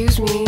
Excuse me.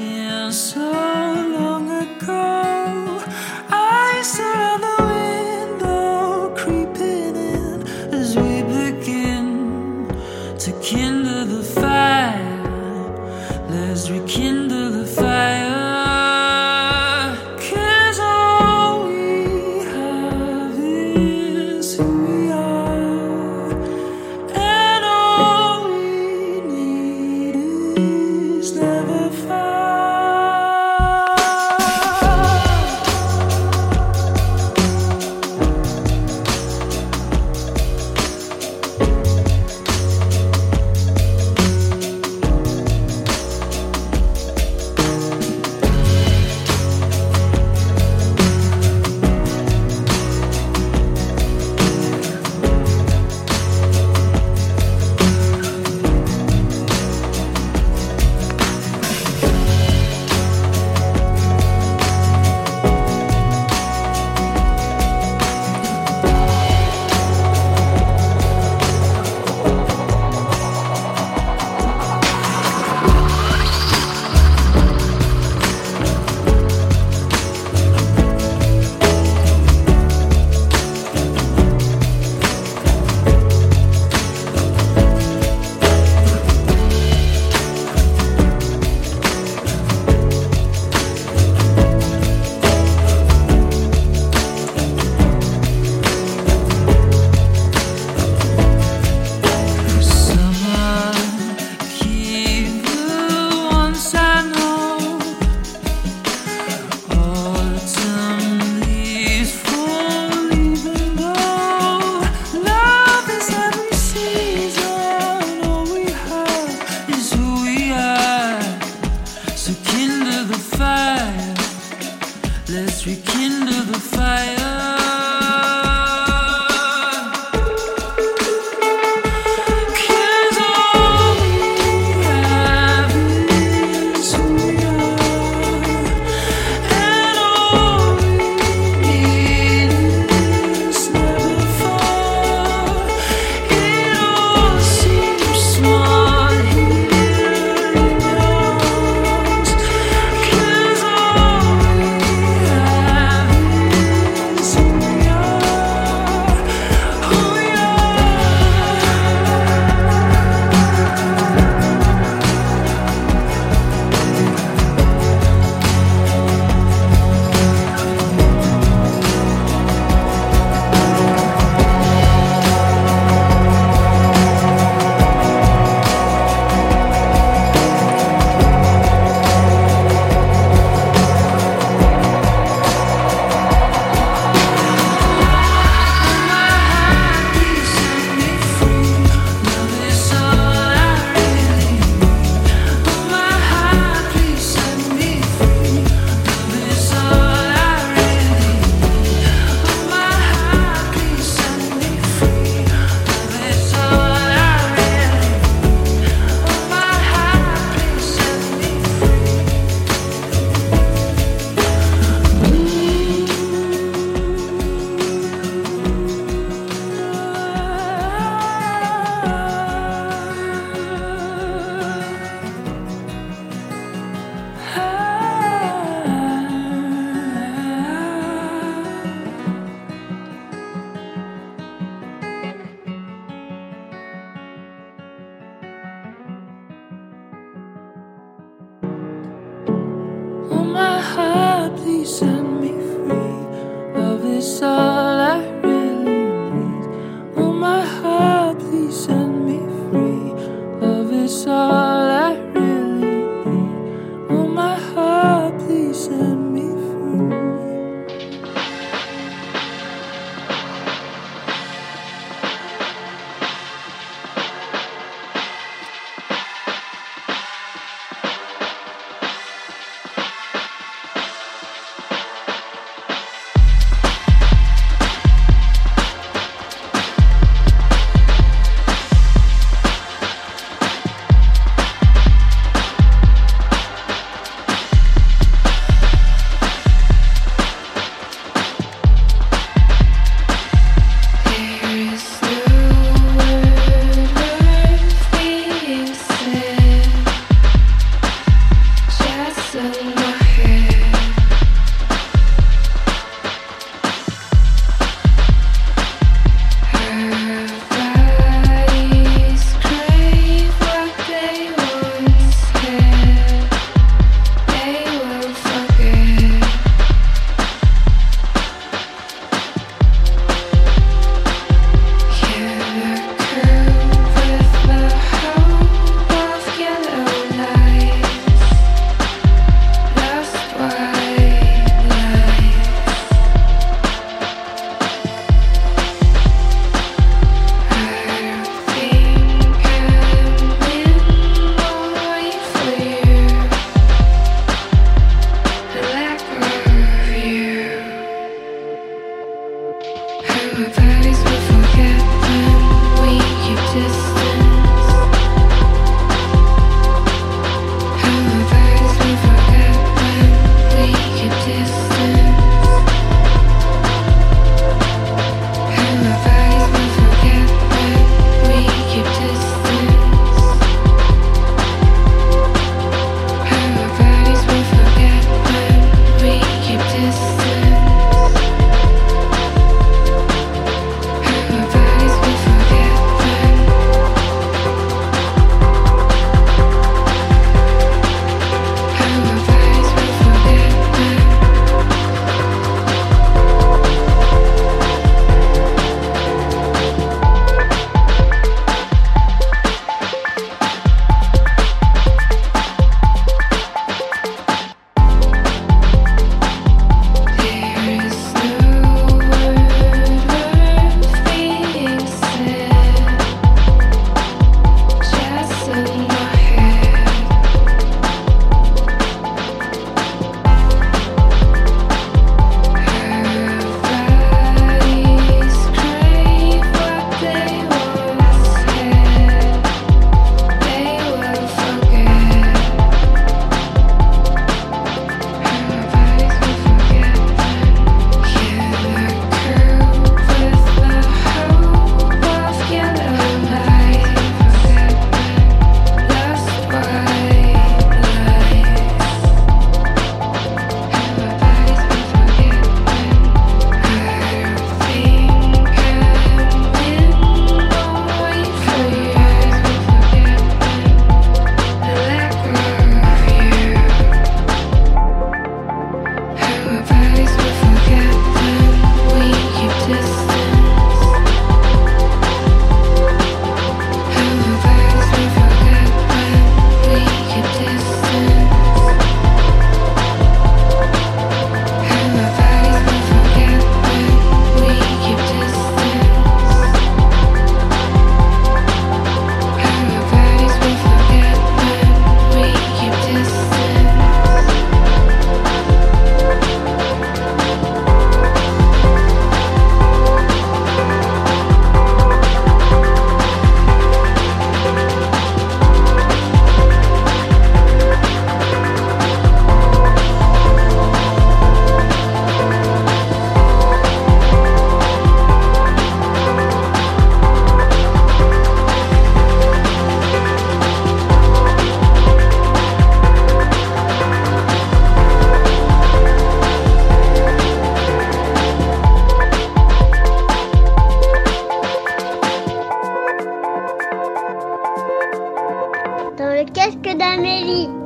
le casque d'Amélie.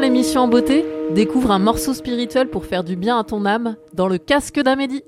L'émission en beauté, découvre un morceau spirituel pour faire du bien à ton âme dans le casque d'Amélie.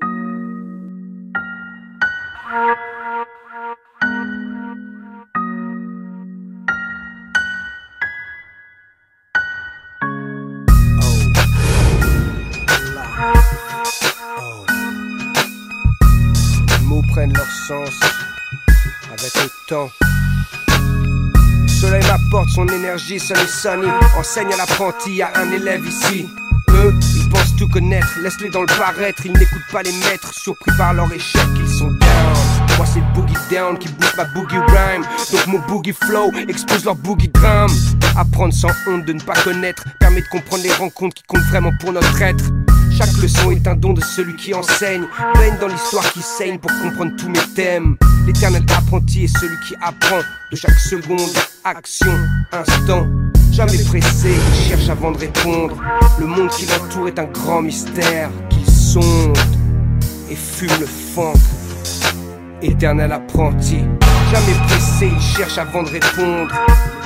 Son énergie, sun et sunny. Enseigne à l'apprenti, à un élève ici. Eux, ils pensent tout connaître, laisse-les dans le paraître. Ils n'écoutent pas les maîtres, surpris par leur échec, ils sont down. Moi, c'est le boogie down qui booste ma boogie rhyme. Donc mon boogie flow expose leur boogie drum. Apprendre sans honte de ne pas connaître permet de comprendre les rencontres qui comptent vraiment pour notre être. Chaque leçon est un don de celui qui enseigne. Baigne dans l'histoire qui saigne pour comprendre tous mes thèmes. L'éternel apprenti est celui qui apprend de chaque seconde, action, instant. Jamais pressé, il cherche avant de répondre. Le monde qui l'entoure est un grand mystère qu'il sonde et fume le funk. Éternel apprenti, jamais pressé, il cherche avant de répondre.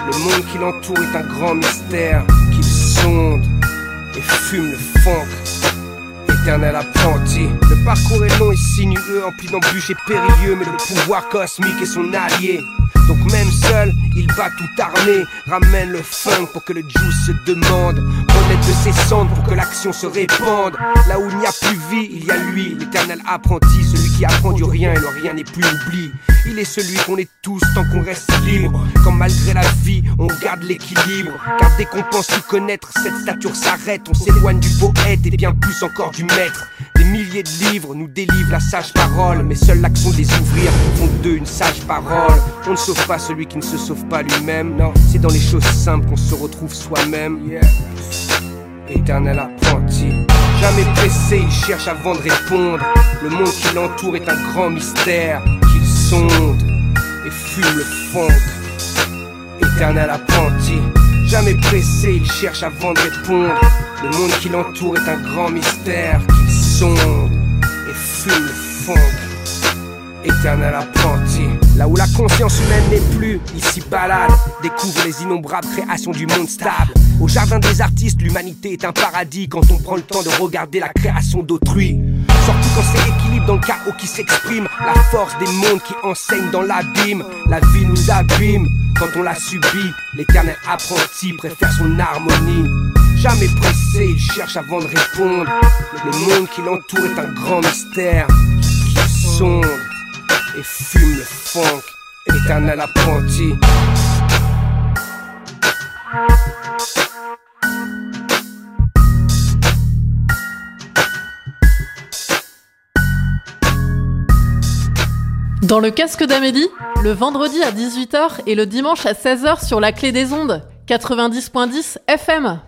Le monde qui l'entoure est un grand mystère qu'il sonde et fume le funk éternel apprenti. Le parcours est long et sinueux, empli d'embûches et périlleux, mais le pouvoir cosmique est son allié. Donc même seul, il bat tout armé, ramène le funk pour que le juice se demande, renaître de ses cendres pour que l'action se répande. Là où il n'y a plus vie, il y a lui, l'éternel apprenti, celui qui apprend du rien et le rien n'est plus oubli. Il est celui qu'on est tous tant qu'on reste libre. Quand malgré la vie, on garde l'équilibre. Car dès qu'on pense tout connaître, cette stature s'arrête. On s'éloigne du poète et bien plus encore du maître. Des milliers de livres nous délivrent la sage parole. Mais seule l'action de les ouvrir font d'eux une sage parole. On ne sauve pas celui qui ne se sauve pas lui-même. Non, c'est dans les choses simples qu'on se retrouve soi-même. Éternel apprenti. Jamais pressé, il cherche avant de répondre. Le monde qui l'entoure est un grand mystère qu'il sonde et fume le funk. Éternel apprenti. Jamais pressé, il cherche avant de répondre. Le monde qui l'entoure est un grand mystère qu'il sonde et fume funk. Éternel apprenti. Là où la conscience humaine n'est plus, s'y balade, découvre les innombrables créations du monde stable. Au jardin des artistes, l'humanité est un paradis quand on prend le temps de regarder la création d'autrui. Surtout quand c'est l'équilibre dans le chaos qui s'exprime, la force des mondes qui enseignent dans l'abîme. La vie nous abîme quand on la subit. L'éternel apprenti préfère son harmonie. Jamais pressé, il cherche avant de répondre. Le monde qui l'entoure est un grand mystère qui sonde et fume le funk. Éternel apprenti. Dans le casque d'Amélie, le vendredi à 18h et le dimanche à 16h sur la clé des ondes, 90.10 FM.